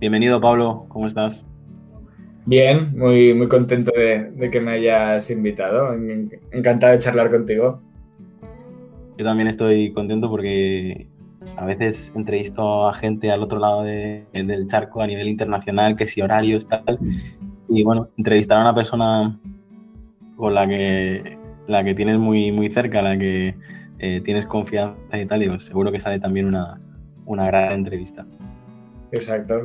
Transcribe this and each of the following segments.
Bienvenido Pablo, ¿cómo estás? Bien, muy, muy contento de, que me hayas invitado. Encantado de charlar contigo. Yo también estoy contento porque a veces entrevisto a gente al otro lado del charco a nivel internacional, que si horarios, tal. Y bueno, entrevistar a una persona con la que, la que tienes muy, muy cerca, la que eh, tienes confianza y tal, y seguro que sale también una, una gran entrevista. Exacto.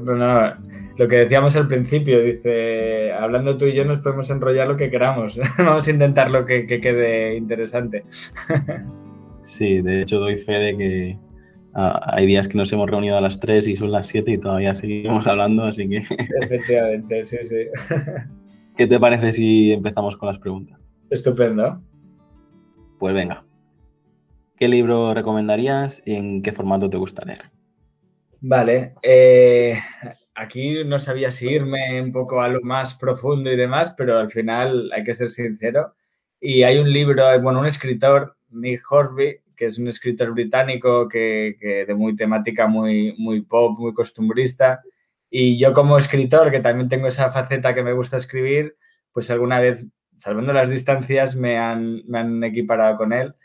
lo que decíamos al principio, dice, hablando tú y yo nos podemos enrollar lo que queramos. Vamos a intentar lo que, quede interesante. sí, de hecho doy fe de que ah, hay días que nos hemos reunido a las 3 y son las 7 y todavía seguimos hablando, así que... Efectivamente, sí, sí. ¿Qué te parece si empezamos con las preguntas? Estupendo. Pues venga. ¿Qué libro recomendarías y en qué formato te gusta leer? Vale, eh, aquí no sabía si irme un poco a lo más profundo y demás, pero al final hay que ser sincero. Y hay un libro, bueno, un escritor, Nick Horby, que es un escritor británico que, de muy temática muy, muy pop, muy costumbrista. Y yo como escritor, que también tengo esa faceta que me gusta escribir, pues alguna vez, salvando las distancias, me han, me han equiparado con él.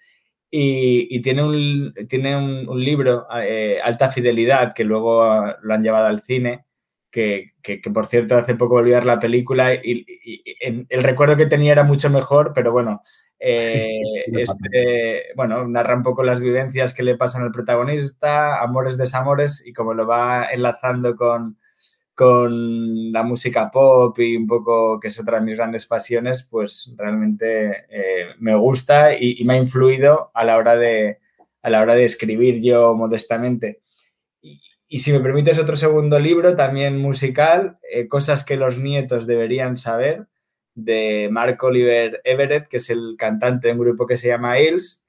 Y, tiene, un, tiene un, libro, eh, Alta Fidelidad, que luego lo han llevado al cine, que, por cierto hace poco volví a ver la película y, el recuerdo que tenía era mucho mejor, pero bueno, eh, este, bueno, narra un poco las vivencias que le pasan al protagonista, amores, desamores y como lo va enlazando con, con la música pop y un poco, que es otra de mis grandes pasiones, pues realmente eh, me gusta y, me ha influido a la hora de, a la hora de escribir yo modestamente. Y, si me permites otro segundo libro, también musical, eh, Cosas que los nietos deberían saber, de Mark Oliver Everett, que es el cantante de un grupo que se llama Hills.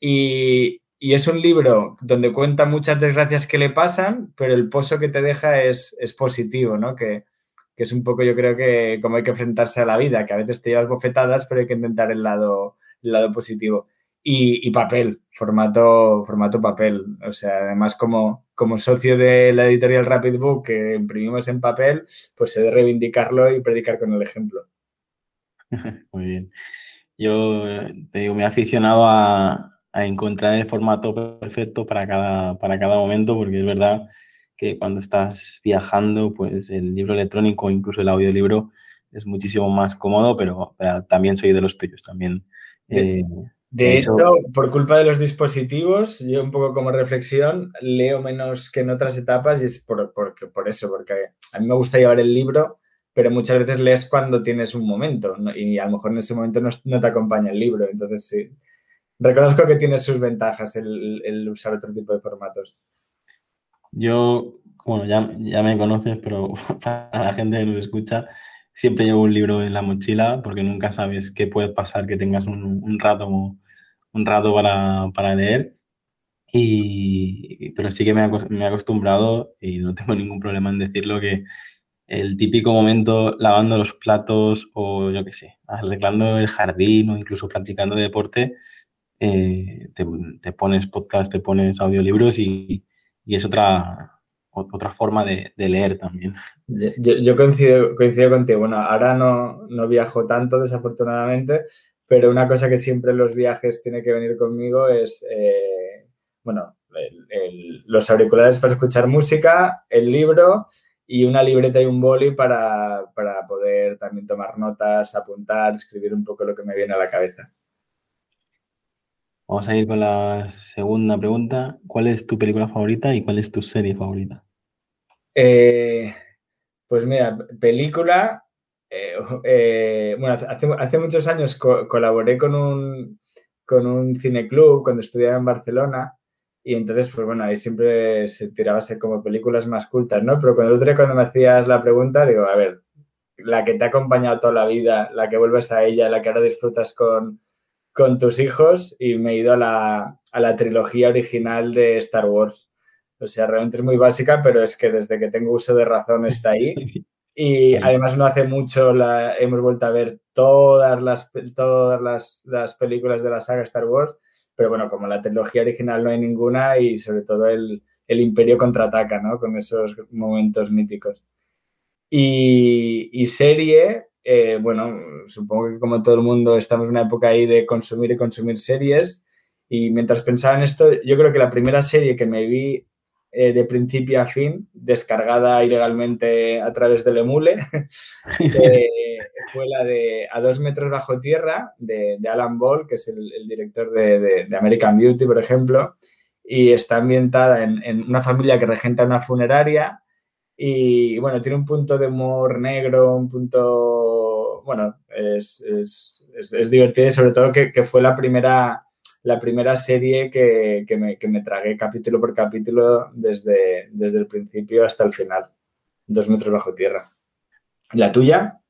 Y, y es un libro donde cuenta muchas desgracias que le pasan, pero el pozo que te deja es, positivo, ¿no? Que, es un poco, yo creo que como hay que enfrentarse a la vida, que a veces te llevas bofetadas, pero hay que intentar el lado, el lado positivo. Y, papel, formato, formato papel. O sea, además como, como socio de la editorial Rapid Book que imprimimos en papel, pues he de reivindicarlo y predicar con el ejemplo. Muy bien. Yo te digo, me he aficionado a, a encontrar el formato perfecto para cada, para cada momento, porque es verdad que cuando estás viajando, pues el libro electrónico, incluso el audiolibro, es muchísimo más cómodo, pero, también soy de los tuyos, también. de, eh, hecho, por culpa de los dispositivos, yo un poco como reflexión, leo menos que en otras etapas y es por, por eso, porque a mí me gusta llevar el libro, pero muchas veces lees cuando tienes un momento y a lo mejor en ese momento no, no te acompaña el libro, entonces sí reconozco que tiene sus ventajas el, usar otro tipo de formatos. Yo, bueno, ya, ya me conoces, pero para la gente que nos escucha, siempre llevo un libro en la mochila porque nunca sabes qué puede pasar que tengas un, rato, un rato para, para leer. Y, pero sí que me, me he acostumbrado y no tengo ningún problema en decirlo que el típico momento lavando los platos o yo qué sé, arreglando el jardín o incluso practicando deporte, eh, te, pones podcast, te pones audiolibros y, es otra, otra forma de, leer también. Yo, coincido, coincido, contigo. Bueno, ahora no, no, viajo tanto, desafortunadamente, pero una cosa que siempre en los viajes tiene que venir conmigo es, eh, bueno, los auriculares para escuchar música, el libro y una libreta y un boli para, para poder también tomar notas, apuntar, escribir un poco lo que me viene a la cabeza. Vamos a ir con la segunda pregunta. ¿Cuál es tu película favorita y cuál es tu serie favorita? Eh, pues mira, película. Eh, eh, bueno, hace, muchos años colaboré con un, con un cineclub cuando estudiaba en Barcelona Y entonces, pues bueno, ahí siempre se tiraba como películas más cultas, ¿no? Pero cuando el otro cuando me hacías la pregunta, digo, a ver, la que te ha acompañado toda la vida, la que vuelves a ella, la que ahora disfrutas con, con tus hijos, y me he ido a la, a la trilogía original de Star Wars. O sea, realmente es muy básica, pero es que desde que tengo uso de razón está ahí. Y además no hace mucho la, hemos vuelto a ver todas las, todas las, las, películas de la saga Star Wars, pero bueno, como la trilogía original no hay ninguna y sobre todo el, el Imperio contraataca, ¿no? Con esos momentos míticos. Y, y serie, eh, bueno, supongo que como todo el mundo estamos en una época ahí de consumir y consumir series. Y mientras pensaba en esto, yo creo que la primera serie que me vi eh, de principio a fin, descargada ilegalmente a través del emule, eh, fue la de A dos metros bajo tierra, de, Alan Ball, que es el, director de, American Beauty, por ejemplo, y está ambientada en, una familia que regenta una funeraria y, bueno, tiene un punto de humor negro, un punto, bueno, es, es, divertido y sobre todo que, que fue la primera la primera serie que, que, me, que, me, tragué capítulo por capítulo desde, desde el principio hasta el final. Dos metros bajo tierra. ¿La tuya?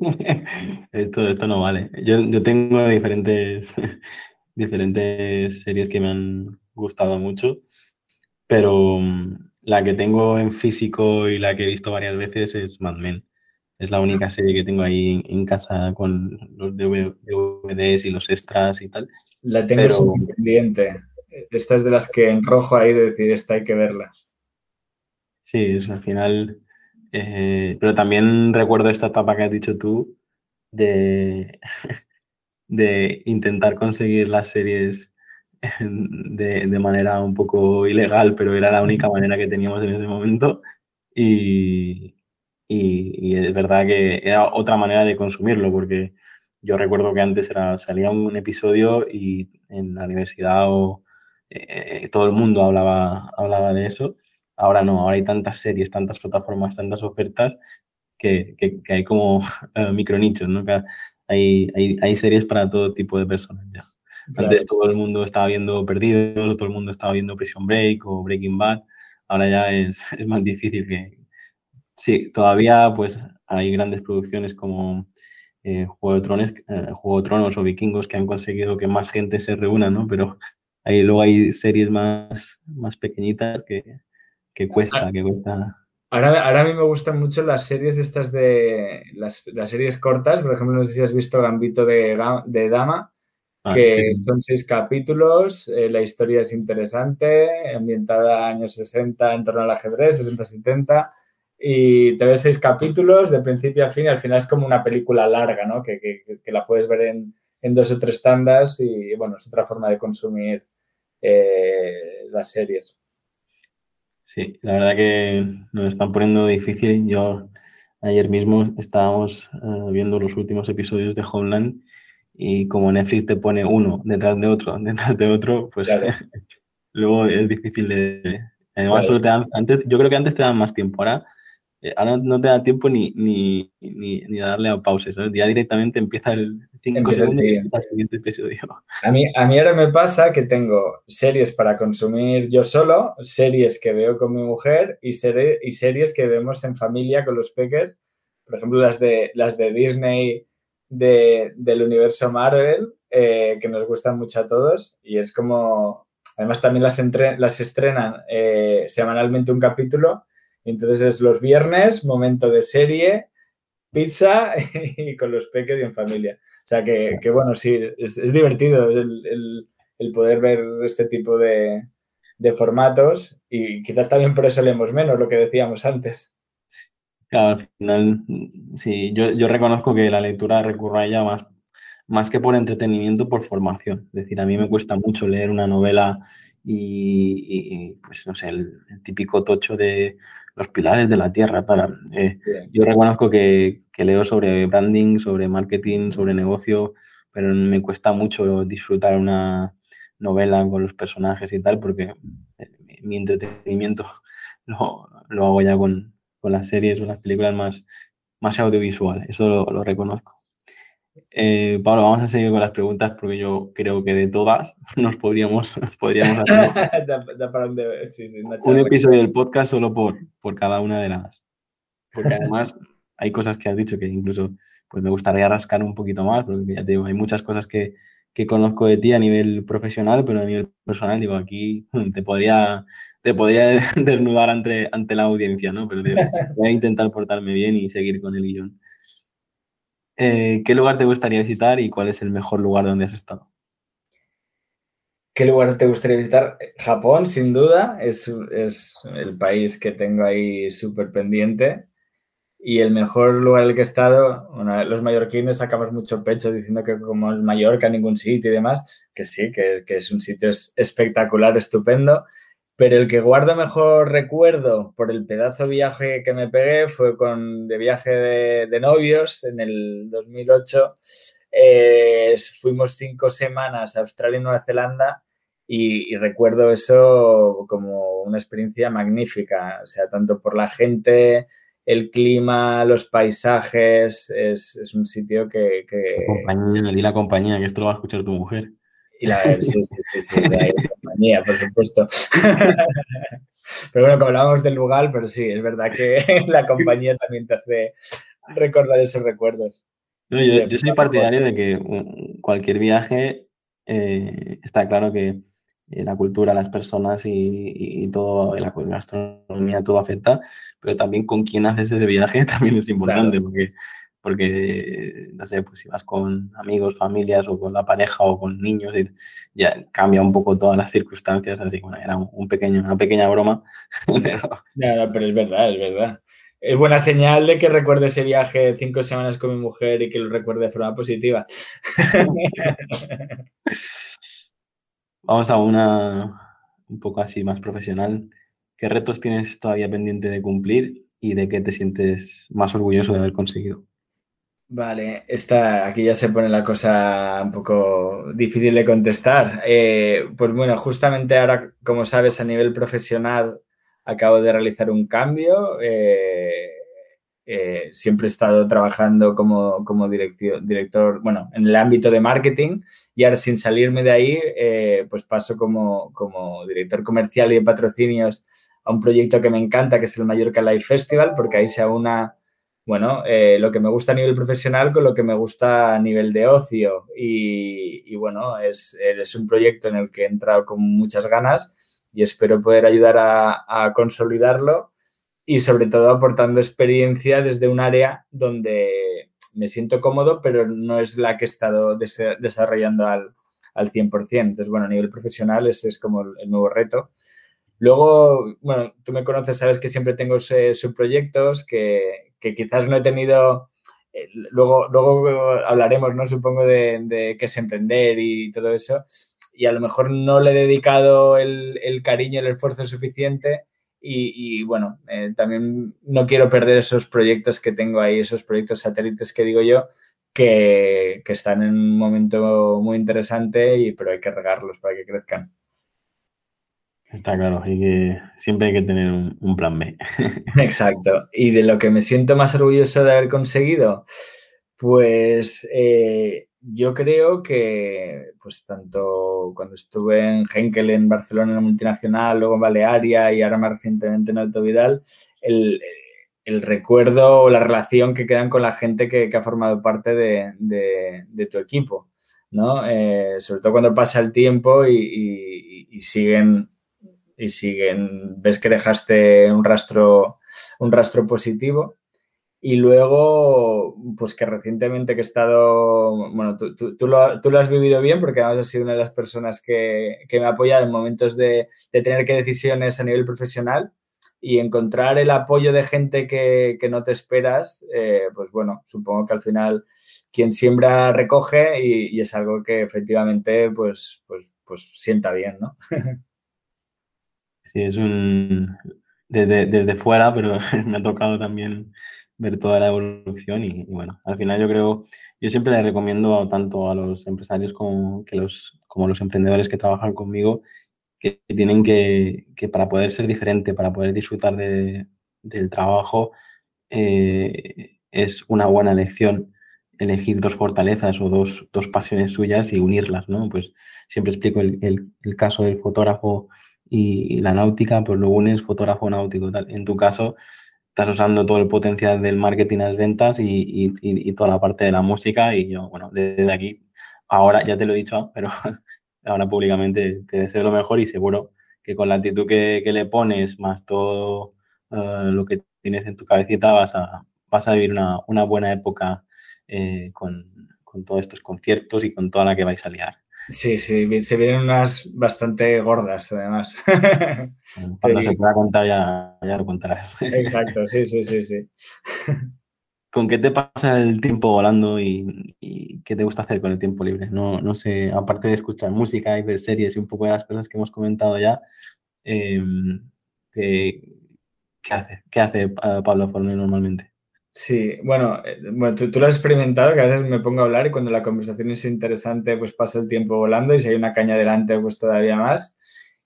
esto, esto no vale. Yo, yo tengo diferentes, diferentes series que me han gustado mucho, pero mm, la que tengo en físico y la que he visto varias veces es Mad Men. Es la única serie que tengo ahí en casa con los DVDs y los extras y tal. La tengo pero... pendiente. Esta es de las que en rojo ahí de decir, esta hay que verla. Sí, es al final. Eh, pero también recuerdo esta etapa que has dicho tú de, de intentar conseguir las series de, de, manera un poco ilegal, pero era la única manera que teníamos en ese momento. Y, y, y es verdad que era otra manera de consumirlo, porque yo recuerdo que antes era, salía un episodio y en la universidad o, eh, eh, todo el mundo hablaba, hablaba de eso. Ahora no, ahora hay tantas series, tantas plataformas, tantas ofertas que, que, hay como uh, micronichos, ¿no? hay, hay, hay, series para todo tipo de personas ya. Antes todo el mundo estaba viendo Perdidos, todo el mundo estaba viendo Prison Break o Breaking Bad. Ahora ya es, es más difícil que... Sí, todavía pues hay grandes producciones como eh, Juego, de Tronos, eh, Juego de Tronos o Vikingos que han conseguido que más gente se reúna, ¿no? Pero ahí luego hay series más, más pequeñitas que, que cuesta, que cuesta. Ahora, ahora, a mí me gustan mucho las series de estas de las, las series cortas, por ejemplo, no sé si has visto Gambito de, de Dama, ah, que sí. son seis capítulos, eh, la historia es interesante, ambientada años 60 en torno al ajedrez, 60-70, y te ves seis capítulos de principio a fin y al final es como una película larga, ¿no? Que, que, que la puedes ver en, en, dos o tres tandas y, bueno, es otra forma de consumir eh, las series. Sí, la verdad que nos están poniendo difícil. Yo ayer mismo estábamos uh, viendo los últimos episodios de Homeland y como Netflix te pone uno detrás de otro, detrás de otro, pues claro. luego es difícil de... Además, claro. te dan, antes, yo creo que antes te dan más tiempo. Ahora eh, ahora no te da tiempo ni, ni, ni, ni darle a pausa, ¿sabes? Ya directamente empieza el 5 segundos y el siguiente episodio. A mí, a mí ahora me pasa que tengo series para consumir yo solo, series que veo con mi mujer y, serie, y series que vemos en familia con los peques. Por ejemplo, las de, las de Disney de, del universo Marvel, eh, que nos gustan mucho a todos. Y es como, además también las, entre, las estrenan eh, semanalmente un capítulo entonces es los viernes, momento de serie, pizza y con los peques y en familia. O sea que, que bueno, sí, es, divertido el, el, poder ver este tipo de, formatos y quizás también por eso leemos menos, lo que decíamos antes. Claro, al final, sí, yo, reconozco que la lectura recurre a ella más, más que por entretenimiento, por formación. Es decir, a mí me cuesta mucho leer una novela y, pues no sé, el típico tocho de los pilares de la tierra. Para, eh, yo reconozco que, que, leo sobre branding, sobre marketing, sobre negocio, pero me cuesta mucho disfrutar una novela con los personajes y tal, porque eh, mi entretenimiento lo, lo hago ya con, con, las series o las películas más, más audiovisuales, eso lo, lo reconozco. Eh, Pablo, vamos a seguir con las preguntas porque yo creo que de todas nos podríamos, podríamos hacer un episodio del podcast solo por, por cada una de las. Porque además hay cosas que has dicho que incluso pues me gustaría rascar un poquito más, porque ya te digo, hay muchas cosas que, que conozco de ti a nivel profesional, pero a nivel personal, digo, aquí te podría, te podría desnudar ante, ante la audiencia, ¿no? Pero voy a intentar portarme bien y seguir con el guion. Eh, ¿Qué lugar te gustaría visitar y cuál es el mejor lugar donde has estado? ¿Qué lugar te gustaría visitar? Japón, sin duda, es, es el país que tengo ahí súper pendiente. Y el mejor lugar en el que he estado, los mallorquines sacamos mucho pecho diciendo que como es Mallorca, ningún sitio y demás, que sí, que, que es un sitio espectacular, estupendo, pero el que guardo mejor recuerdo por el pedazo viaje que me pegué fue con de viaje de, novios en el 2008. Eh, fuimos cinco semanas a Australia y Nueva Zelanda y, y, recuerdo eso como una experiencia magnífica, o sea, tanto por la gente, el clima, los paisajes, es, un sitio que... que... La compañía, di la compañía, que esto lo va a escuchar tu mujer. Y la, sí, sí, sí, sí, la compañía, por supuesto. Pero bueno, como hablábamos del lugar, pero sí, es verdad que la compañía también te hace recordar esos recuerdos. yo, soy partidario de que cualquier viaje eh, está claro que eh, la cultura, las personas y, todo, la gastronomía, todo afecta, pero también con quién haces ese viaje también es importante, porque, porque, no sé, pues si vas con amigos, familias o con la pareja o con niños, ya cambia un poco todas las circunstancias, así que bueno, era un pequeño, una pequeña broma. pero... No, pero es verdad, es verdad. Es buena señal de que recuerde ese viaje cinco semanas con mi mujer y que lo recuerde de forma positiva. Vamos a una un poco así más profesional. ¿Qué retos tienes todavía pendiente de cumplir y de qué te sientes más orgulloso de haber conseguido? Vale, esta, aquí ya se pone la cosa un poco difícil de contestar. Eh, pues bueno, justamente ahora, como sabes, a nivel profesional acabo de realizar un cambio. Eh, eh, siempre he estado trabajando como, como director, bueno, en el ámbito de marketing y ahora sin salirme de ahí, eh, pues paso como, como, director comercial y de patrocinios a un proyecto que me encanta, que es el Mallorca Live Festival, porque ahí se aúna, bueno, eh, lo que me gusta a nivel profesional con lo que me gusta a nivel de ocio. Y, bueno, es, es, un proyecto en el que he entrado con muchas ganas y espero poder ayudar a, consolidarlo y sobre todo aportando experiencia desde un área donde me siento cómodo, pero no es la que he estado desarrollando al, al 100%. Entonces, bueno, a nivel profesional ese es como el nuevo reto. Luego, bueno, tú me conoces, sabes que siempre tengo subproyectos que, que quizás no he tenido... Eh, luego, luego hablaremos, ¿no? Supongo de, qué es emprender y todo eso. Y a lo mejor no le he dedicado el, el cariño, el esfuerzo suficiente y, bueno, eh, también no quiero perder esos proyectos que tengo ahí, esos proyectos satélites que digo yo, que, que están en un momento muy interesante, y, pero hay que regarlos para que crezcan. Está claro, y que siempre hay que tener un, plan B. Exacto. Y de lo que me siento más orgulloso de haber conseguido, pues eh, yo creo que, pues tanto cuando estuve en Henkel en Barcelona, en la multinacional, luego en Balearia y ahora más recientemente en Alto Vidal, el, el recuerdo o la relación que quedan con la gente que, que ha formado parte de, de, tu equipo, ¿no? Eh, sobre todo cuando pasa el tiempo y, siguen y siguen, ves que dejaste un rastro, un rastro positivo y luego, pues que recientemente que he estado, bueno, tú, tú, tú, lo, tú, lo, has vivido bien porque además has sido una de las personas que, que me ha apoyado en momentos de, de, tener que decisiones a nivel profesional y encontrar el apoyo de gente que, que no te esperas, eh, pues bueno, supongo que al final quien siembra recoge y, y es algo que efectivamente pues, pues, pues sienta bien, ¿no? Sí, es un... Desde, desde fuera, pero me ha tocado también ver toda la evolución y, bueno, al final yo creo, yo siempre le recomiendo tanto a los empresarios como, que los, como los emprendedores que trabajan conmigo que tienen que, que para poder ser diferente, para poder disfrutar de, del trabajo, eh, es una buena elección elegir dos fortalezas o dos, dos, pasiones suyas y unirlas, ¿no? Pues siempre explico el, el, caso del fotógrafo y, la náutica, pues lo unes fotógrafo náutico. Tal. En tu caso, estás usando todo el potencial del marketing, las ventas y, y, y, toda la parte de la música y yo, bueno, desde aquí, ahora ya te lo he dicho, pero ahora públicamente te deseo lo mejor y seguro que con la actitud que, que le pones, más todo uh, lo que tienes en tu cabecita, vas a, vas a vivir una, una buena época eh, con, con, todos estos conciertos y con toda la que vais a liar. Sí, sí, se vienen unas bastante gordas, además. Cuando se pueda contar ya, ya lo contarás. Exacto, sí, sí, sí, sí. ¿Con qué te pasa el tiempo volando y, y, qué te gusta hacer con el tiempo libre? No, no sé, aparte de escuchar música y ver series y un poco de las cosas que hemos comentado ya, eh, ¿qué, ¿qué, hace? ¿Qué hace eh, Pablo Fornés normalmente? Sí, bueno, eh, bueno tú, lo has experimentado, que a veces me pongo a hablar y cuando la conversación es interesante, pues pasa el tiempo volando y si hay una caña delante, pues todavía más.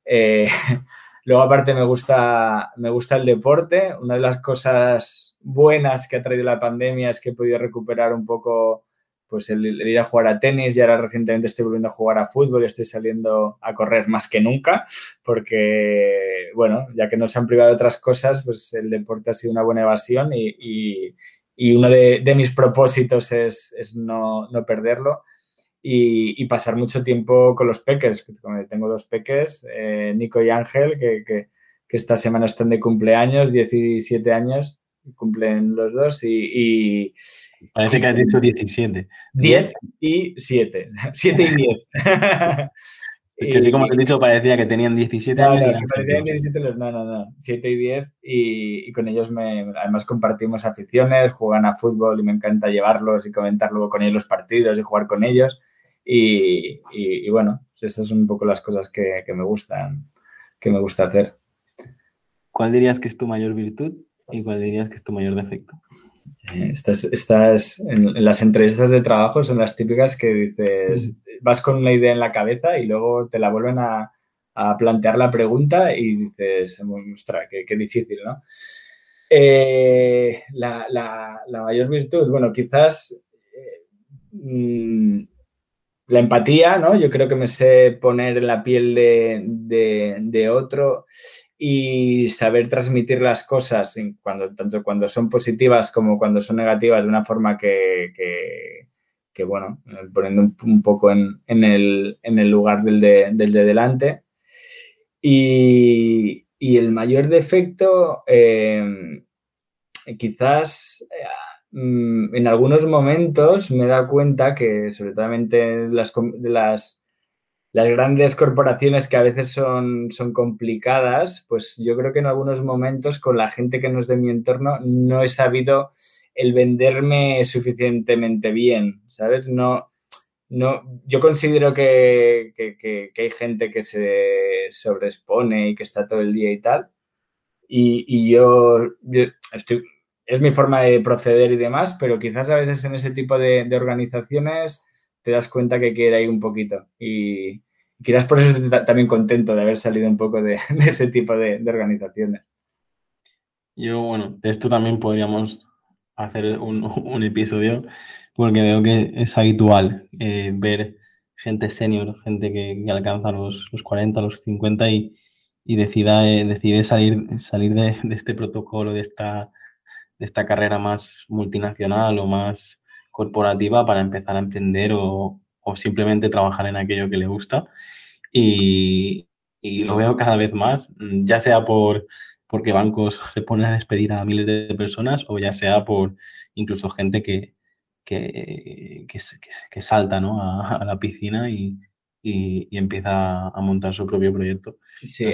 Eh, luego, aparte, me gusta, me gusta el deporte. Una de las cosas buenas que ha traído la pandemia es que he podido recuperar un poco pues el, el, ir a jugar a tenis y ahora recientemente estoy volviendo a jugar a fútbol y estoy saliendo a correr más que nunca porque, bueno, ya que nos han privado de otras cosas, pues el deporte ha sido una buena evasión y, y, uno de, mis propósitos es, es no, no, perderlo y, pasar mucho tiempo con los peques. Tengo dos peques, eh, Nico y Ángel, que, que, que esta semana están de cumpleaños, 17 años, cumplen los dos y, Parece que has dicho 17. 10 y 7. 7 y 10. Es que así como te he dicho, parecía que tenían 17 no, años. No, que parecían 17 los, no, no, no. 7 y 10 y, y, con ellos me, además compartimos aficiones, juegan a fútbol y me encanta llevarlos y comentar luego con ellos los partidos y jugar con ellos. Y, y, y bueno, estas son un poco las cosas que, que, me gustan, que me gusta hacer. ¿Cuál dirías que es tu mayor virtud y cuál dirías que es tu mayor defecto? Estas, estas en, las entrevistas de trabajo son las típicas que dices, vas con una idea en la cabeza y luego te la vuelven a, a plantear la pregunta y dices, ostras, qué, qué difícil, ¿no? Eh, la, la, la, mayor virtud, bueno, quizás eh, mmm, la empatía, ¿no? Yo creo que me sé poner en la piel de, de, de otro y saber transmitir las cosas, cuando, tanto cuando son positivas como cuando son negativas, de una forma que, que, bueno, poniendo un, poco en, en, el, en, el, lugar del de, del de delante. Y, y, el mayor defecto, eh, quizás eh, en algunos momentos me dado cuenta que, sobre todo las, las las grandes corporaciones que a veces son, son complicadas, pues yo creo que en algunos momentos con la gente que no es de mi entorno no he sabido el venderme suficientemente bien, ¿sabes? No, no, yo considero que, que, hay gente que se sobreexpone y que está todo el día y tal. Y, y yo, estoy, es mi forma de proceder y demás, pero quizás a veces en ese tipo de organizaciones te das cuenta que quiere ir un poquito. Y quizás por eso estoy también contento de haber salido un poco de, ese tipo de, organizaciones. Yo, bueno, de esto también podríamos hacer un, episodio, porque veo que es habitual eh, ver gente senior, gente que, que alcanza los, los, 40, los 50 y, y decida, eh, decide salir, salir de, de, este protocolo, de esta, de esta carrera más multinacional o más corporativa para empezar a emprender o, o simplemente trabajar en aquello que le gusta. Y, y, lo veo cada vez más, ya sea por porque bancos se ponen a despedir a miles de personas o ya sea por incluso gente que, que, que, que salta ¿no? a, a, la piscina y, y, y, empieza a montar su propio proyecto. Sí,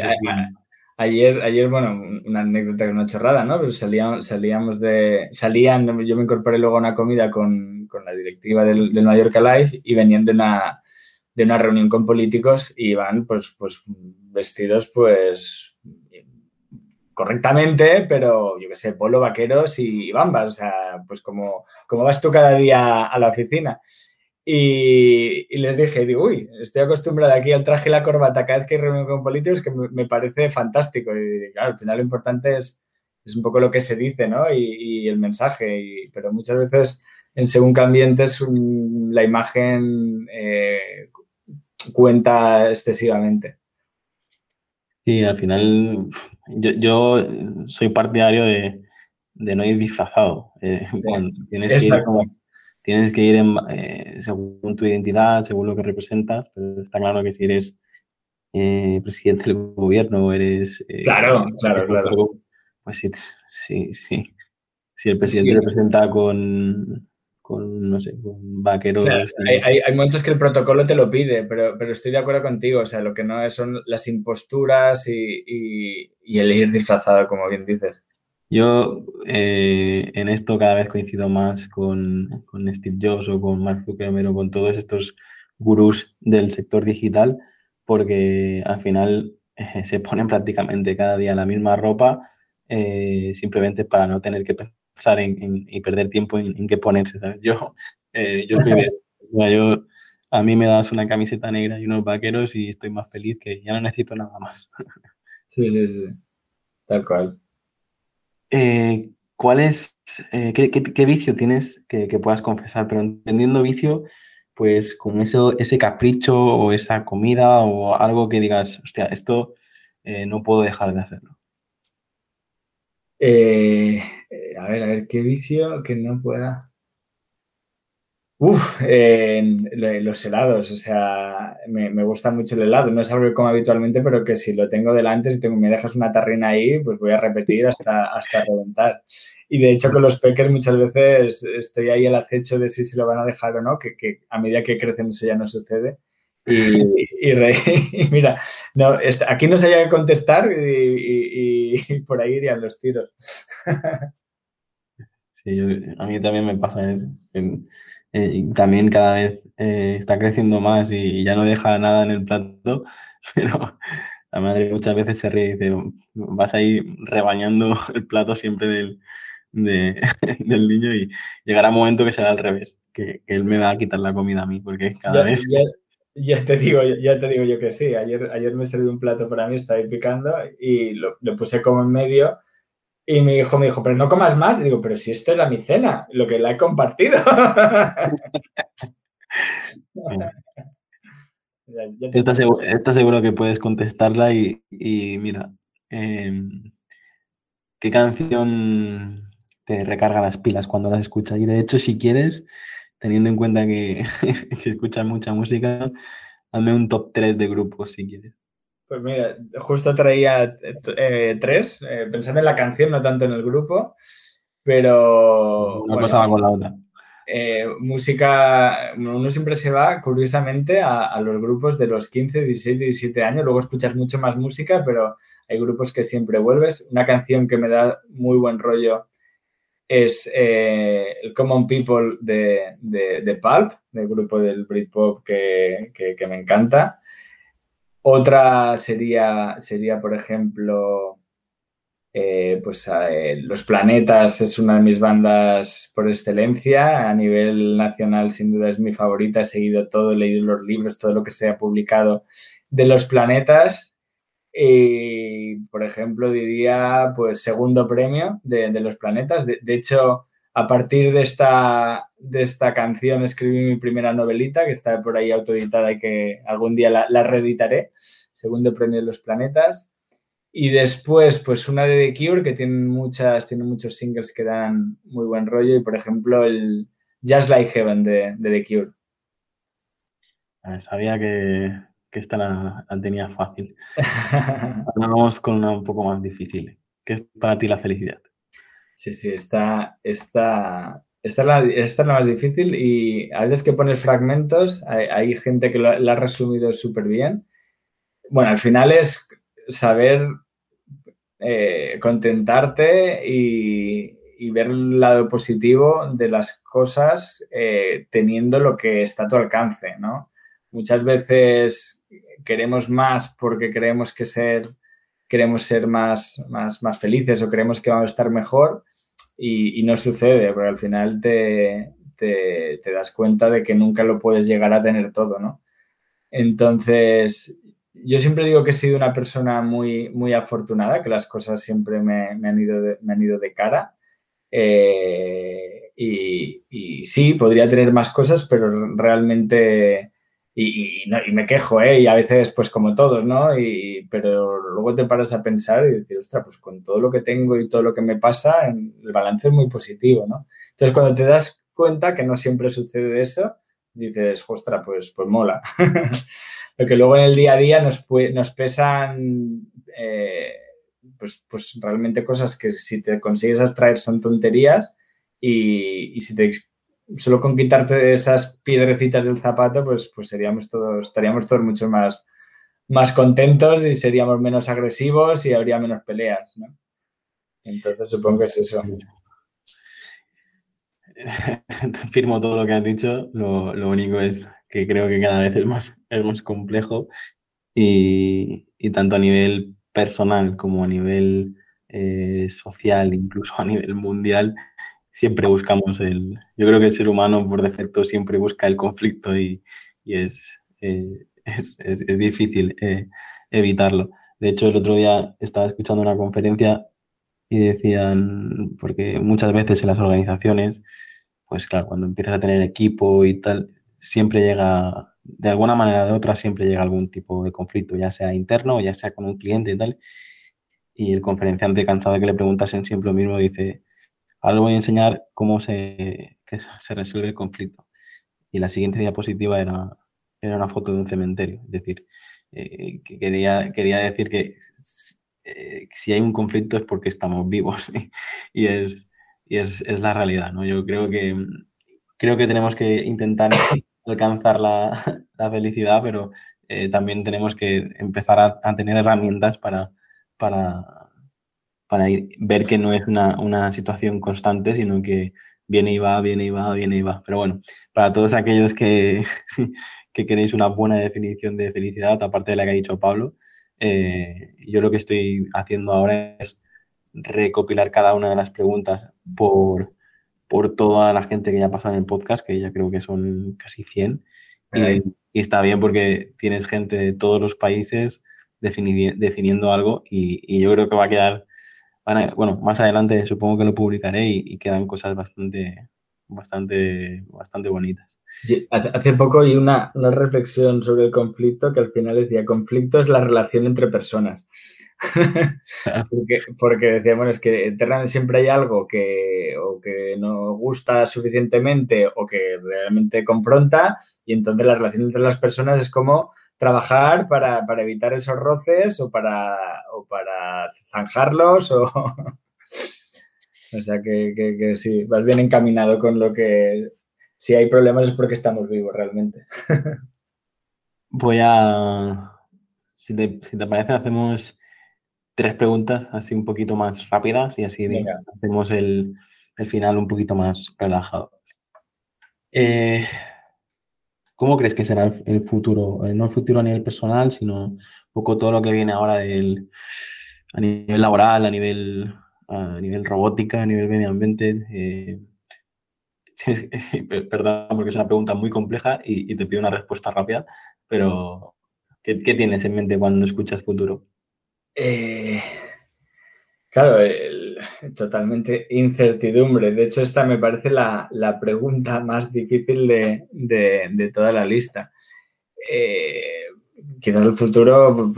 Ayer, ayer, bueno, una anécdota que una chorrada, ¿no? Pero salíamos, salíamos de. Salían, yo me incorporé luego a una comida con, con la directiva del, del, Mallorca Life y venían de una, de una reunión con políticos y iban, pues, pues vestidos, pues, correctamente, pero yo qué sé, polo, vaqueros y bambas, o sea, pues como, como vas tú cada día a la oficina. Y, y, les dije, digo, uy, estoy acostumbrado aquí al traje y la corbata cada vez que reúno con políticos, que me, me, parece fantástico. Y claro, al final lo importante es, es un poco lo que se dice, ¿no? Y, y el mensaje. Y, pero muchas veces en según qué ambientes la imagen eh, cuenta excesivamente. Sí, al final yo, soy partidario de, no ir disfrazado. Eh, tienes, que ir tienes, que ir eh, según tu identidad, según lo que representas, pero está claro que si eres presidente del gobierno eres... claro, claro, claro. Pues sí, sí, sí. Si el presidente representa con, con, no sé, con vaqueros. hay, hay, momentos que el protocolo te lo pide, pero, pero estoy de acuerdo contigo. O sea, lo que no es son las imposturas y, y, el ir disfrazado, como bien dices. Yo eh, en esto cada vez coincido más con, con, Steve Jobs o con Mark Zuckerberg o con todos estos gurús del sector digital, porque al final eh, se ponen prácticamente cada día la misma ropa eh, simplemente para no tener que en, y perder tiempo en, qué ponerse, Yo, eh, yo yo, a mí me das una camiseta negra y unos vaqueros y estoy más feliz que ya no necesito nada más. Sí, sí, sí. Tal cual. Eh, ¿Cuál es, eh, qué, vicio tienes que, puedas confesar? Pero entendiendo vicio, pues con eso, ese capricho o esa comida o algo que digas, hostia, esto no puedo dejar de hacerlo. Eh, eh, a ver, a ver, ¿qué vicio que no pueda? Uf, los helados, o sea, me, gusta mucho el helado. No es algo que como habitualmente, pero que si lo tengo delante, si tengo, me dejas una tarrina ahí, pues voy a repetir hasta, hasta reventar. Y de hecho con los peques muchas veces estoy ahí al acecho de si se lo van a dejar o no, que, que a medida que crecen eso ya no sucede. Y, mira, no, aquí no se haya que contestar y, por ahí irían los tiros. Sí, a mí también me pasa eso. Eh, también cada vez eh, está creciendo más y, ya no deja nada en el plato, pero la madre muchas veces se ríe y dice, vas ahí rebañando el plato siempre del, del niño y llegará un momento que será al revés, que, él me va a quitar la comida a mí, porque cada vez... Ya te digo, ya te digo yo que sí. Ayer, ayer me salió un plato para mí, estaba ahí picando y lo, puse como en medio. Y mi hijo me dijo, pero no comas más. Y digo, pero si esto es la mi cena, lo que la he compartido. Estás seguro, que puedes contestarla y, mira, em, ¿qué canción te recarga las pilas cuando las escuchas? Y de hecho, si quieres, teniendo en cuenta que, que escuchas mucha música, hazme un top 3 de grupos si quieres. Pues mira, justo traía eh, tres, eh, pensando en la canción, no tanto en el grupo, pero... Una pasaba con la otra. Eh, música, uno siempre se va, curiosamente, a, a, los grupos de los 15, 16, 17 años, luego escuchas mucho más música, pero hay grupos que siempre vuelves. Una canción que me da muy buen rollo es eh, el Common People de, de, Pulp, del grupo del Britpop que, que, me encanta. Otra sería, sería por ejemplo, eh, pues eh, Los Planetas es una de mis bandas por excelencia. A nivel nacional, sin duda, es mi favorita. He seguido todo, he leído los libros, todo lo que se ha publicado de Los Planetas. Y, por ejemplo, diría, pues, segundo premio de, los planetas. De, hecho, a partir de esta, de esta canción escribí mi primera novelita, que está por ahí autoeditada y que algún día la, reeditaré. Segundo premio de los planetas. Y después, pues una de The Cure, que tiene, muchas, tiene muchos singles que dan muy buen rollo. Y, por ejemplo, el Just Like Heaven de, de The Cure. Sabía que, que esta la, tenía fácil. vamos con una un poco más difícil. ¿Qué es para ti la felicidad? Sí, sí, esta, esta, esta, es, la, esta es la más difícil y a veces que pones fragmentos, hay, gente que lo, ha resumido súper bien. Bueno, al final es saber eh, contentarte y, ver el lado positivo de las cosas eh, teniendo lo que está a tu alcance, ¿no? Muchas veces queremos más porque creemos que ser, queremos ser más, más, más felices o creemos que vamos a estar mejor y, no sucede, porque al final te, te, das cuenta de que nunca lo puedes llegar a tener todo, ¿no? Entonces, yo siempre digo que he sido una persona muy, muy afortunada, que las cosas siempre me, han, ido de, me han ido de cara. Eh, y, sí, podría tener más cosas, pero realmente... Y, me quejo, ¿eh? Y a veces, pues como todos, ¿no? Y, pero luego te paras a pensar y decir, ostras, pues con todo lo que tengo y todo lo que me pasa, el balance es muy positivo, ¿no? Entonces, cuando te das cuenta que no siempre sucede eso, dices, ostras, pues, pues mola. Porque luego en el día a día nos, nos pesan eh, pues, pues realmente cosas que si te consigues abstraer son tonterías y, si te solo con quitarte esas piedrecitas del zapato, pues, pues seríamos todos, estaríamos todos mucho más, más contentos y seríamos menos agresivos y habría menos peleas, ¿no? Entonces supongo que es eso. Firmo todo lo que has dicho, lo, lo, único es que creo que cada vez es más, es más complejo y, y tanto a nivel personal como a nivel eh, social, incluso a nivel mundial, siempre buscamos el... Yo creo que el ser humano por defecto siempre busca el conflicto y, y es, eh, es, es, difícil eh, evitarlo. De hecho, el otro día estaba escuchando una conferencia y decían, porque muchas veces en las organizaciones, pues claro, cuando empiezas a tener equipo y tal, siempre llega, de alguna manera o de otra, siempre llega algún tipo de conflicto, ya sea interno, ya sea con un cliente y tal. Y el conferenciante, cansado de que le preguntasen siempre lo mismo, dice, ahora voy a enseñar cómo se, se resuelve el conflicto. Y la siguiente diapositiva era, era una foto de un cementerio. Es decir, eh, que quería, quería decir que eh, si hay un conflicto es porque estamos vivos. y es, y es, es, la realidad. ¿no? Yo creo que, creo que tenemos que intentar alcanzar la, la felicidad, pero eh, también tenemos que empezar a, a tener herramientas para, para, para ir, ver que no es una, una, situación constante, sino que viene y va, viene y va, viene y va. Pero bueno, para todos aquellos que, que queréis una buena definición de felicidad, aparte de la que ha dicho Pablo, eh, yo lo que estoy haciendo ahora es recopilar cada una de las preguntas por, por toda la gente que ya pasa en el podcast, que ya creo que son casi 100. Y, y, está bien porque tienes gente de todos los países defini definiendo algo y, y, yo creo que va a quedar, bueno, más adelante supongo que lo publicaré y, y, quedan cosas bastante, bastante, bastante bonitas. Hace poco hay una, una reflexión sobre el conflicto que al final decía, conflicto es la relación entre personas. porque, porque decíamos, es que internamente siempre hay algo que o que no gusta suficientemente o que realmente confronta y entonces la relación entre las personas es como trabajar para, para evitar esos roces o para, o para zanjarlos o... o sea que, que, que sí, vas bien encaminado con lo que si hay problemas es porque estamos vivos realmente. Voy a, si te, si te, parece, hacemos tres preguntas así un poquito más rápidas y así Venga. hacemos el, el, final un poquito más relajado. Eh, ¿Cómo crees que será el, futuro? Eh, no el futuro a nivel personal, sino un poco todo lo que viene ahora del, a nivel laboral, a nivel, a nivel robótica, a nivel medio ambiente. Eh, perdón, porque es una pregunta muy compleja y, te pido una respuesta rápida, pero ¿qué, ¿qué, tienes en mente cuando escuchas futuro? Eh, claro, el, totalmente incertidumbre. De hecho, esta me parece la, la pregunta más difícil de, de, toda la lista. Eh, quizás el futuro,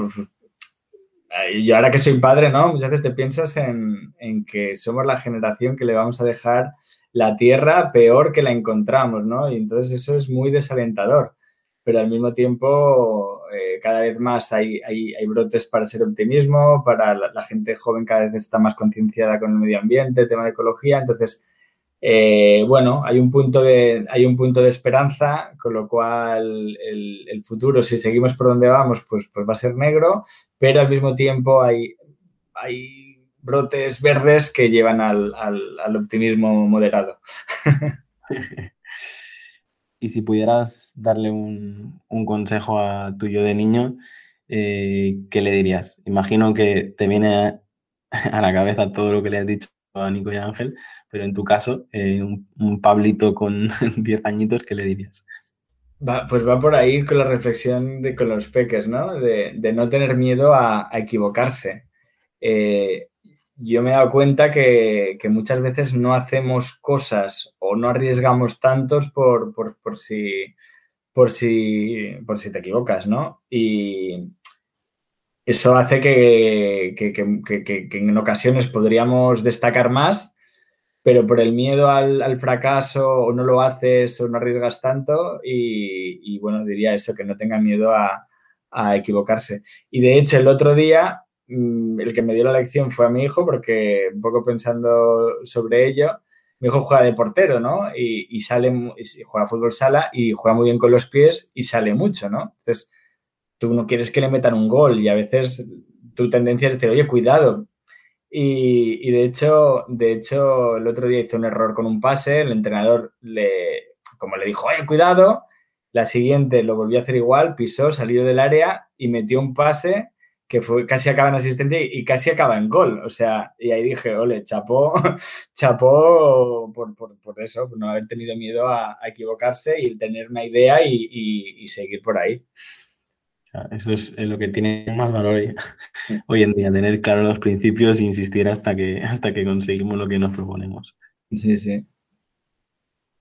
yo ahora que soy padre, ¿no? Muchas veces te piensas en, en que somos la generación que le vamos a dejar la tierra peor que la encontramos, ¿no? Y entonces eso es muy desalentador, pero al mismo tiempo eh, cada vez más hay, hay, hay, brotes para ser optimismo, para la, gente joven cada vez está más concienciada con el medio ambiente, tema de ecología, entonces, eh, bueno, hay un, punto de, hay un punto de esperanza, con lo cual el, el futuro, si seguimos por donde vamos, pues, pues va a ser negro, pero al mismo tiempo hay, hay brotes verdes que llevan al, al, al optimismo moderado. y si pudieras darle un, un, consejo a tu yo de niño, eh, ¿qué le dirías? Imagino que te viene a la cabeza todo lo que le has dicho a Nico y Ángel, pero en tu caso, eh, un, Pablito con 10 añitos, ¿qué le dirías? Pues va por ahí con la reflexión de con los peques, ¿no? De, de no tener miedo a, a equivocarse. Eh, yo me he dado cuenta que, muchas veces no hacemos cosas o no arriesgamos tantos por, por, si, por, si, por si te equivocas, ¿no? Y eso hace que, en ocasiones podríamos destacar más, pero por el miedo al, fracaso o no lo haces o no arriesgas tanto y, bueno, diría eso, que no tengan miedo a, a equivocarse. Y de hecho, el otro día el que me dio la lección fue a mi hijo, porque un poco pensando sobre ello, mi hijo juega de portero, ¿no? Y, sale, juega fútbol sala y juega muy bien con los pies y sale mucho, ¿no? Entonces, tú no quieres que le metan un gol y a veces tu tendencia es decir, oye, cuidado. Y, de hecho, de hecho, el otro día hizo un error con un pase, el entrenador le, como le dijo, oye, cuidado, la siguiente lo volvió a hacer igual, pisó, salió del área y metió un pase que fue, casi acaba en asistencia y, casi acaba en gol. O sea, y ahí dije, ole, chapó, chapó por, eso, por no haber tenido miedo a, equivocarse y tener una idea y, seguir por ahí. Eso es lo que tiene más valor hoy, en día, tener claro los principios e insistir hasta que, hasta que conseguimos lo que nos proponemos. Sí, sí.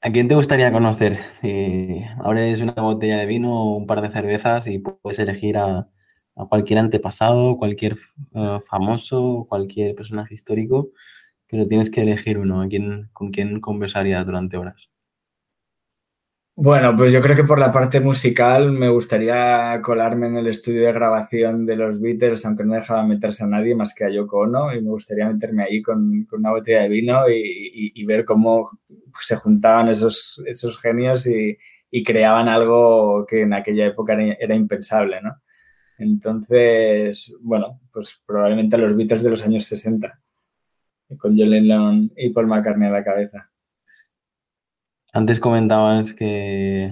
¿A quién te gustaría conocer? Eh, abres una botella de vino, un par de cervezas y puedes elegir a, a cualquier antepasado, cualquier eh, famoso, cualquier personaje histórico, pero tienes que elegir uno, con quién conversaría durante horas. Bueno, pues yo creo que por la parte musical me gustaría colarme en el estudio de grabación de los Beatles, aunque no dejaba meterse a nadie más que a Yoko Ono, y me gustaría meterme ahí con, una botella de vino y, ver cómo se juntaban esos, esos genios y, creaban algo que en aquella época era impensable, ¿no? Entonces, bueno, pues probablemente a los Beatles de los años 60, con John Lennon y Paul McCartney a la cabeza. Antes comentabas que,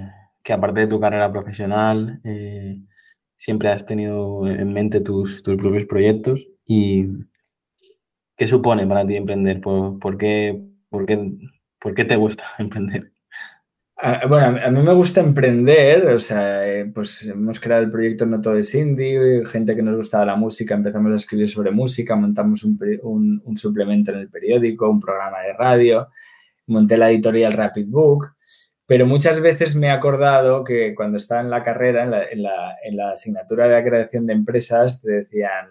aparte de tu carrera profesional, eh, siempre has tenido en mente tus, propios proyectos y ¿qué supone para ti emprender? ¿Por, qué, por, qué, ¿Por qué te gusta emprender? Bueno, a mí me gusta emprender, o sea, eh, pues hemos creado el proyecto No Todo es Indie, gente que nos gustaba la música, empezamos a escribir sobre música, montamos un, suplemento en el periódico, un programa de radio, monté la editorial Rapid Book, pero muchas veces me he acordado que cuando estaba en la carrera, en la, asignatura de creación de empresas, te decían,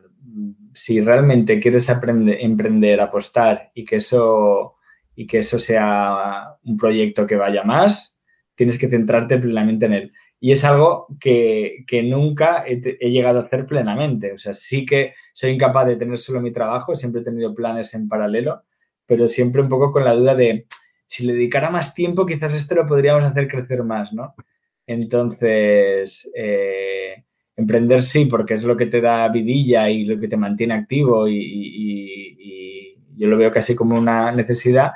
si realmente quieres emprender, apostar y que eso y que eso sea un proyecto que vaya más, tienes que centrarte plenamente en él. Y es algo que, nunca he, llegado a hacer plenamente. O sea, sí que soy incapaz de tener solo mi trabajo, siempre he tenido planes en paralelo, pero siempre un poco con la duda de si le dedicara más tiempo, quizás esto lo podríamos hacer crecer más, ¿no? Entonces, eh, emprender sí, porque es lo que te da vidilla y lo que te mantiene activo y yo lo veo casi como una necesidad,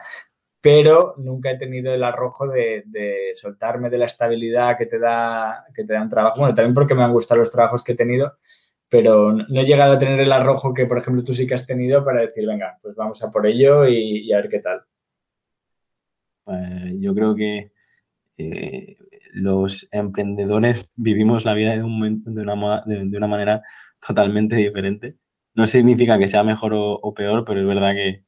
pero nunca he tenido el arrojo de, soltarme de la estabilidad que te, da, que te da un trabajo. Bueno, también porque me han gustado los trabajos que he tenido, pero no he llegado a tener el arrojo que, por ejemplo, tú sí que has tenido para decir, venga, pues vamos a por ello y, a ver qué tal. Eh, yo creo que eh, los emprendedores vivimos la vida de, un de, una, de, una manera totalmente diferente. No significa que sea mejor o, peor, pero es verdad que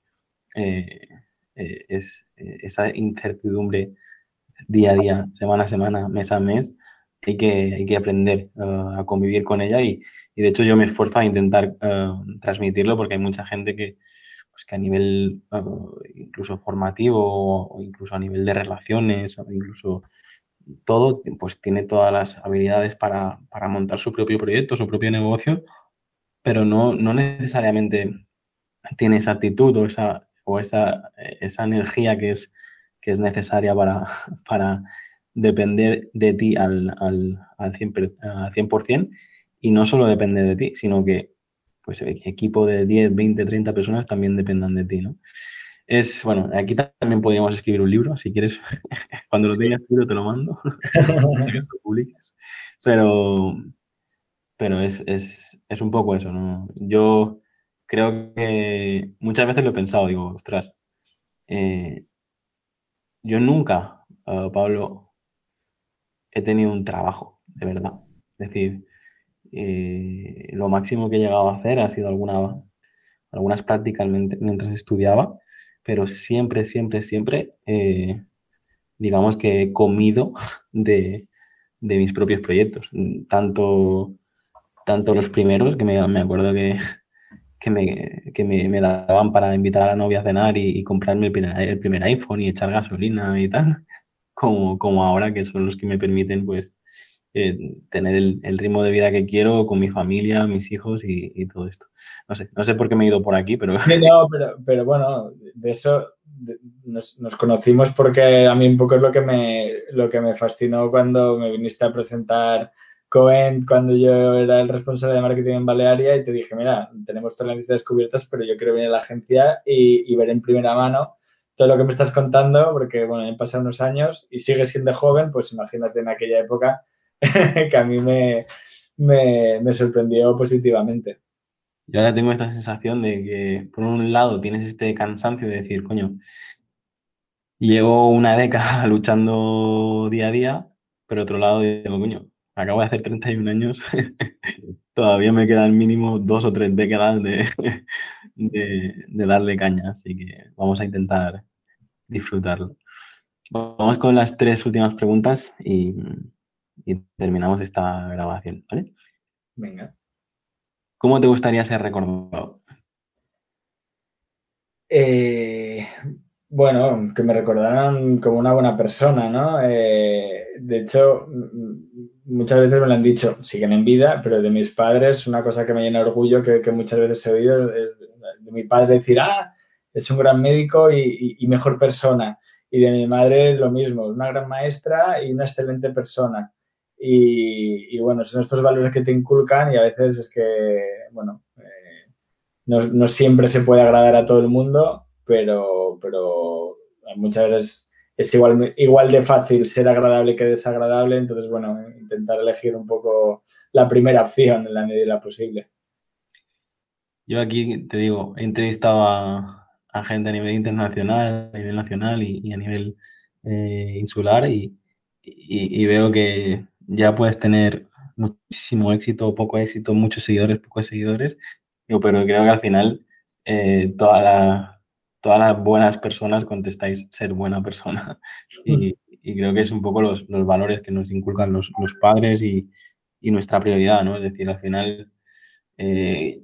eh, eh, es eh, esa incertidumbre día a día, semana a semana, mes a mes, hay que, hay que aprender uh, a convivir con ella y, y, de hecho yo me esfuerzo a intentar uh, transmitirlo porque hay mucha gente que, pues que a nivel uh, incluso formativo o incluso a nivel de relaciones o incluso todo, pues tiene todas las habilidades para, para montar su propio proyecto, su propio negocio, pero no, no necesariamente tiene esa actitud o esa, o esa, esa energía que es, que es necesaria para, para depender de ti al, al, al 100%, y no solo depende de ti, sino que pues equipo de 10, 20, 30 personas también dependan de ti, ¿no? Es, bueno, aquí también podríamos escribir un libro, si quieres, cuando lo tengas escrito te lo mando, Pero, pero es, es, es, un poco eso, ¿no? Yo creo que muchas veces lo he pensado, digo, ostras, eh, yo nunca, eh, Pablo, he tenido un trabajo, de verdad. Es decir, eh, lo máximo que he llegado a hacer ha sido alguna, algunas prácticamente mientras estudiaba, pero siempre, siempre, siempre, digamos que he comido de, de, mis propios proyectos. Tanto, tanto los primeros, que me, me acuerdo que, que, me, que me, me, daban para invitar a la novia a cenar y, y comprarme el primer, el primer, iPhone y echar gasolina y tal, como, como ahora, que son los que me permiten, pues, eh, tener el, el, ritmo de vida que quiero con mi familia, mis hijos y, y, todo esto. No sé, no sé por qué me he ido por aquí, pero... No, pero, pero bueno, de eso de, nos, nos, conocimos porque a mí un poco es lo que, me, lo que me fascinó cuando me viniste a presentar Cohen, cuando yo era el responsable de marketing en Balearia y te dije, mira, tenemos todas las listas descubiertas, pero yo quiero venir a la agencia y, ver en primera mano todo lo que me estás contando, porque, bueno, han pasado unos años y sigues siendo joven, pues imagínate en aquella época que a mí me, me, me, sorprendió positivamente. Yo ahora tengo esta sensación de que, por un lado, tienes este cansancio de decir, coño, llevo una década luchando día a día, pero otro lado digo, coño, acabo de hacer 31 años, todavía me quedan mínimo dos o tres décadas de, de, de darle caña, así que vamos a intentar disfrutarlo. Vamos con las tres últimas preguntas y, y terminamos esta grabación, ¿vale? Venga. ¿Cómo te gustaría ser recordado? Eh, bueno, que me recordaran como una buena persona, ¿no? Eh, de hecho, muchas veces me lo han dicho, siguen en vida, pero de mis padres, una cosa que me llena orgullo que, que muchas veces he oído es de mi padre decir, ah, es un gran médico y, y, y mejor persona. Y de mi madre lo mismo, una gran maestra y una excelente persona. Y, y, bueno, son estos valores que te inculcan y a veces es que, bueno, eh, no, no, siempre se puede agradar a todo el mundo, pero, pero muchas veces es igual, igual de fácil ser agradable que desagradable, entonces, bueno, intentar elegir un poco la primera opción en la medida posible. Yo aquí te digo, he entrevistado a, a gente a nivel internacional, a nivel nacional y, y a nivel eh, insular y, y, y veo que ya puedes tener muchísimo éxito, poco éxito, muchos seguidores, pocos seguidores, pero creo que al final eh, toda la, todas las buenas personas contestáis ser buena persona. Y, y creo que es un poco los, los valores que nos inculcan los, los padres y, y, nuestra prioridad, ¿no? Es decir, al final, eh,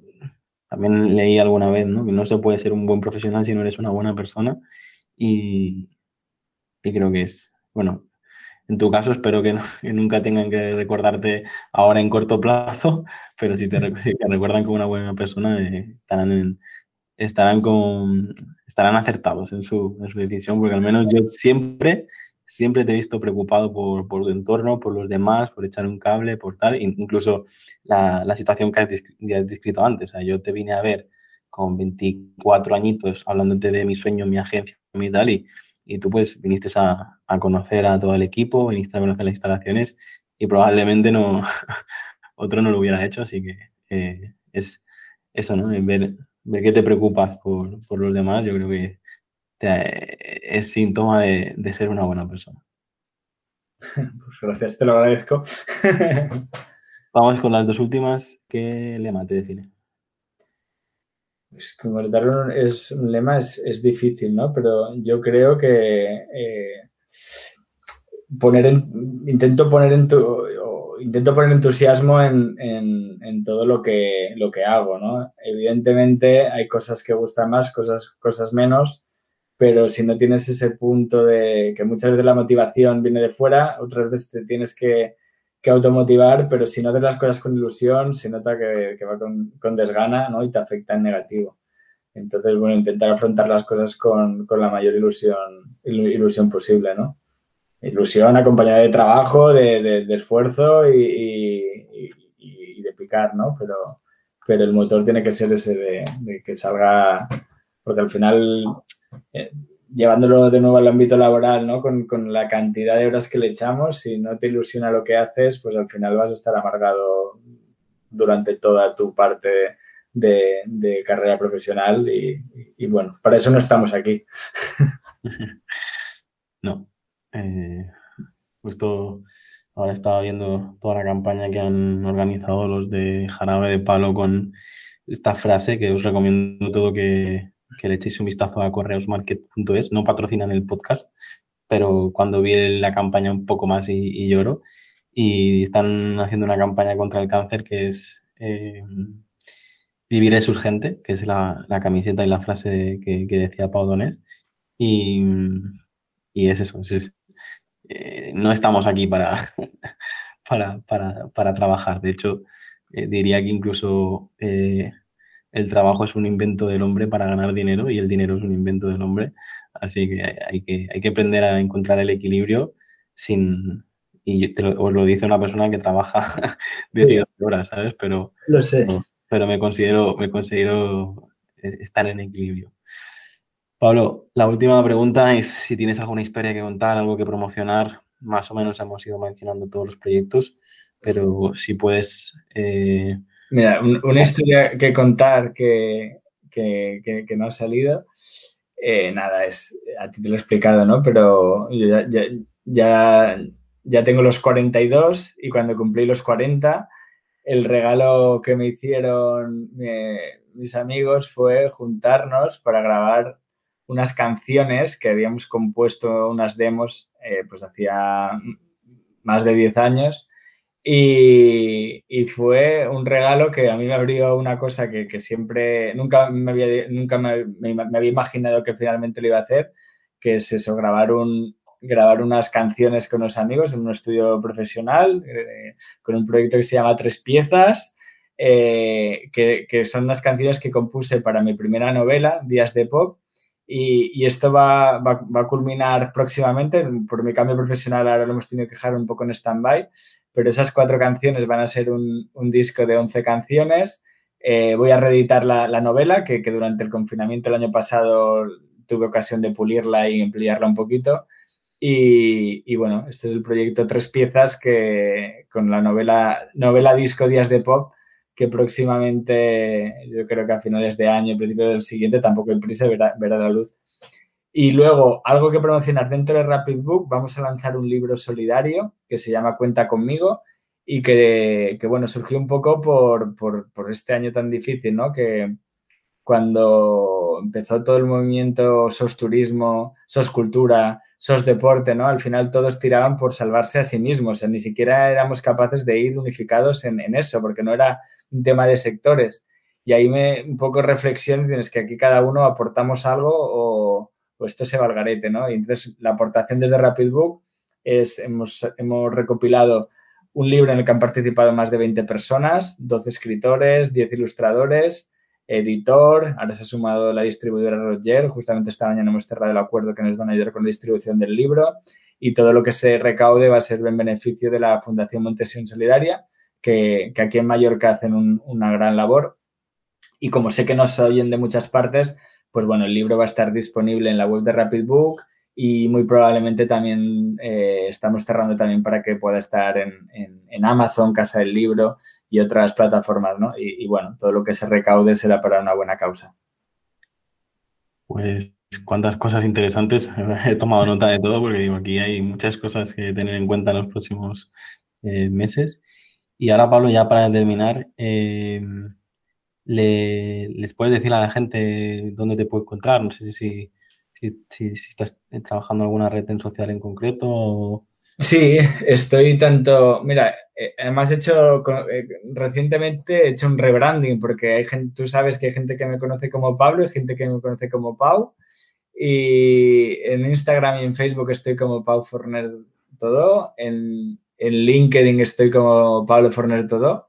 también leí alguna vez, ¿no? Que no se puede ser un buen profesional si no eres una buena persona. Y, y creo que es, bueno, en tu caso, espero que, no, que, nunca tengan que recordarte ahora en corto plazo, pero si te, si te recuerdan como una buena persona, eh, estarán, en, estarán, con, estarán acertados en su, en su, decisión, porque al menos yo siempre, siempre te he visto preocupado por, por tu entorno, por los demás, por echar un cable, por tal, incluso la, la situación que has, has descrito antes. O sea, yo te vine a ver con 24 añitos hablándote de mi sueño, mi agencia, mi tal, y y tú pues viniste a, a, conocer a todo el equipo, viniste a conocer las instalaciones y probablemente no otro no lo hubiera hecho, así que eh, es eso, ¿no? Ver, ver que te preocupas por, por los demás, yo creo que te, es síntoma de, de, ser una buena persona. Pues gracias, te lo agradezco. Vamos con las dos últimas. ¿Qué lema te define? Pues concretar un, es, un lema es, es, difícil, ¿no? Pero yo creo que eh, poner en, intento poner en tu, intento poner entusiasmo en, en, todo lo que, lo que hago, ¿no? Evidentemente hay cosas que gustan más, cosas, cosas menos, pero si no tienes ese punto de que muchas veces la motivación viene de fuera, otras veces te tienes que que automotivar, pero si no haces las cosas con ilusión, se nota que, que va con, con, desgana ¿no? y te afecta en negativo. Entonces, bueno, intentar afrontar las cosas con, con la mayor ilusión, ilusión posible, ¿no? Ilusión acompañada de trabajo, de, esfuerzo y, de picar, ¿no? Pero, pero el motor tiene que ser ese de, que salga, porque al final eh, llevándolo de nuevo al ámbito laboral, ¿no? Con, con, la cantidad de horas que le echamos, si no te ilusiona lo que haces, pues al final vas a estar amargado durante toda tu parte de, carrera profesional y, y, bueno, para eso no estamos aquí. No. Eh, justo ahora estaba viendo toda la campaña que han organizado los de Jarabe de Palo con esta frase que os recomiendo todo que, le echéis un vistazo a correosmarket.es. No patrocinan el podcast, pero cuando vi la campaña un poco más y, lloro. Y están haciendo una campaña contra el cáncer que es eh, Vivir es urgente, que es la, camiseta y la frase que, decía Pau Donés. Y, es eso. Eh, no estamos aquí para, para, trabajar. De hecho, eh, diría que incluso eh, el trabajo es un invento del hombre para ganar dinero y el dinero es un invento del hombre. Así que hay que, hay que aprender a encontrar el equilibrio sin... Y os lo dice una persona que trabaja 10 horas, ¿sabes? Pero, lo sé. Pero, me considero, me considero estar en equilibrio. Pablo, la última pregunta es si tienes alguna historia que contar, algo que promocionar. Más o menos hemos ido mencionando todos los proyectos, pero si puedes eh, Mira, una historia que contar que, no ha salido, eh, nada, es, a ti te lo he explicado, ¿no? Pero yo ya, ya, tengo los 42 y cuando cumplí los 40, el regalo que me hicieron mis amigos fue juntarnos para grabar unas canciones que habíamos compuesto, unas demos, eh, pues hacía más de 10 años y, fue un regalo que a mí me abrió una cosa que, siempre, nunca, me había, nunca me, había imaginado que finalmente lo iba a hacer, que es eso, grabar, un, grabar unas canciones con los amigos en un estudio profesional, eh, con un proyecto que se llama Tres Piezas, eh, que, que, son unas canciones que compuse para mi primera novela, Días de Pop, y, esto va, va, a culminar próximamente. Por mi cambio profesional ahora lo hemos tenido que dejar un poco en stand-by, pero esas cuatro canciones van a ser un, disco de 11 canciones. Eh, voy a reeditar la, la novela, que, que, durante el confinamiento el año pasado tuve ocasión de pulirla y ampliarla un poquito. Y, y, bueno, este es el proyecto Tres Piezas que con la novela, novela disco Días de Pop que próximamente, yo creo que a finales de año, principio del siguiente, tampoco en prisa verá, verá la luz. Y luego, algo que promocionar dentro de Rapid Book, vamos a lanzar un libro solidario que se llama Cuenta conmigo y que, que bueno, surgió un poco por, por, por, este año tan difícil, ¿no? Que cuando empezó todo el movimiento SOS Turismo, SOS Cultura, SOS Deporte, ¿no? Al final todos tiraban por salvarse a sí mismos, o sea, ni siquiera éramos capaces de ir unificados en, en eso, porque no era un tema de sectores. Y ahí me un poco reflexión, tienes que aquí cada uno aportamos algo o, esto se va al garete, ¿no? Y entonces la aportación desde Rapid Book es, hemos, hemos recopilado un libro en el que han participado más de 20 personas, 12 escritores, 10 ilustradores, editor, ahora se ha sumado la distribuidora Roger, justamente esta mañana hemos cerrado el acuerdo que nos van a ayudar con la distribución del libro y todo lo que se recaude va a ser en beneficio de la Fundación Montesión Solidaria que, aquí en Mallorca hacen una gran labor. Y como sé que nos oyen de muchas partes, pues bueno, el libro va a estar disponible en la web de Rapid Book y muy probablemente también eh, estamos cerrando también para que pueda estar en, Amazon, Casa del Libro y otras plataformas, ¿no? Y, bueno, todo lo que se recaude será para una buena causa. Pues cuántas cosas interesantes. He tomado nota de todo porque digo, aquí hay muchas cosas que tener en cuenta en los próximos eh, meses. Y ahora, Pablo, ya para terminar, eh, le, ¿les puedes decir a la gente dónde te puede encontrar? No sé si, si, si, estás trabajando en alguna red en social en concreto. Sí, estoy tanto. Mira, eh, además he hecho eh, recientemente he hecho un rebranding porque hay gente, tú sabes que hay gente que me conoce como Pablo y gente que me conoce como Pau. Y en Instagram y en Facebook estoy como Pau Forner todo. En, en LinkedIn estoy como Pablo Forner Todo.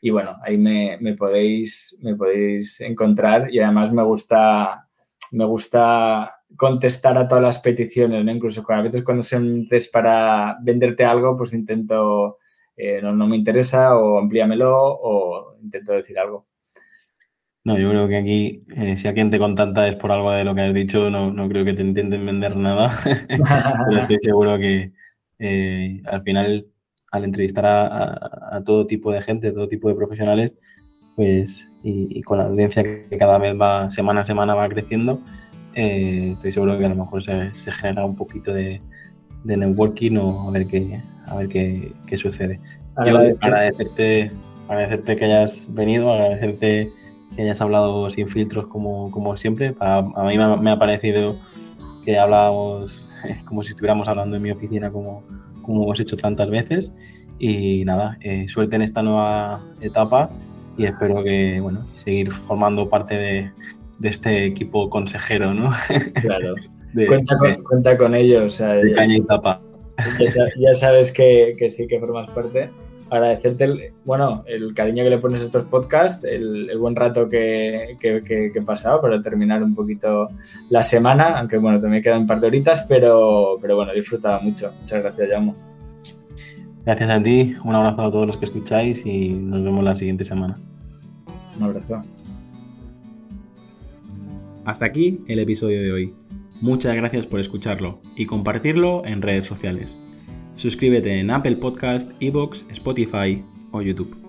Y bueno, ahí me, podéis, me podéis encontrar y además me gusta, me gusta contestar a todas las peticiones, ¿no? Incluso a veces cuando se es para venderte algo, pues intento, eh, no, me interesa o amplíamelo o intento decir algo. No, yo creo que aquí, eh, si alguien te contacta es por algo de lo que has dicho, no, no creo que te intenten vender nada, pero estoy seguro que, eh, al final, al entrevistar a, todo tipo de gente, todo tipo de profesionales, pues, y, con la audiencia que cada vez va, semana a semana va creciendo, eh, estoy seguro que a lo mejor se, genera un poquito de, networking o a ver qué, a ver qué, sucede. agradecerte, agradecerte que hayas venido, agradecerte que hayas hablado sin filtros como, como siempre. A, mí me ha, parecido que hablábamos como si estuviéramos hablando en mi oficina como, como hemos hecho tantas veces. Y nada, eh, suerte en esta nueva etapa y espero que, bueno, seguir formando parte de, de este equipo consejero, ¿no? Claro. cuenta, con, cuenta, con, ellos. de caña y tapa. Ya, sabes que, que, sí que formas parte. Agradecerte, el, bueno, el cariño que le pones a estos podcasts, el, buen rato que, que, que, he pasado para terminar un poquito la semana, aunque bueno, también quedan un par de horitas, pero, pero bueno, he disfrutado mucho. Muchas gracias, Yamo. Gracias a ti, un abrazo a todos los que escucháis y nos vemos la siguiente semana. Un abrazo. Hasta aquí el episodio de hoy. Muchas gracias por escucharlo y compartirlo en redes sociales. Suscríbete en Apple Podcast, Evox, Spotify o YouTube.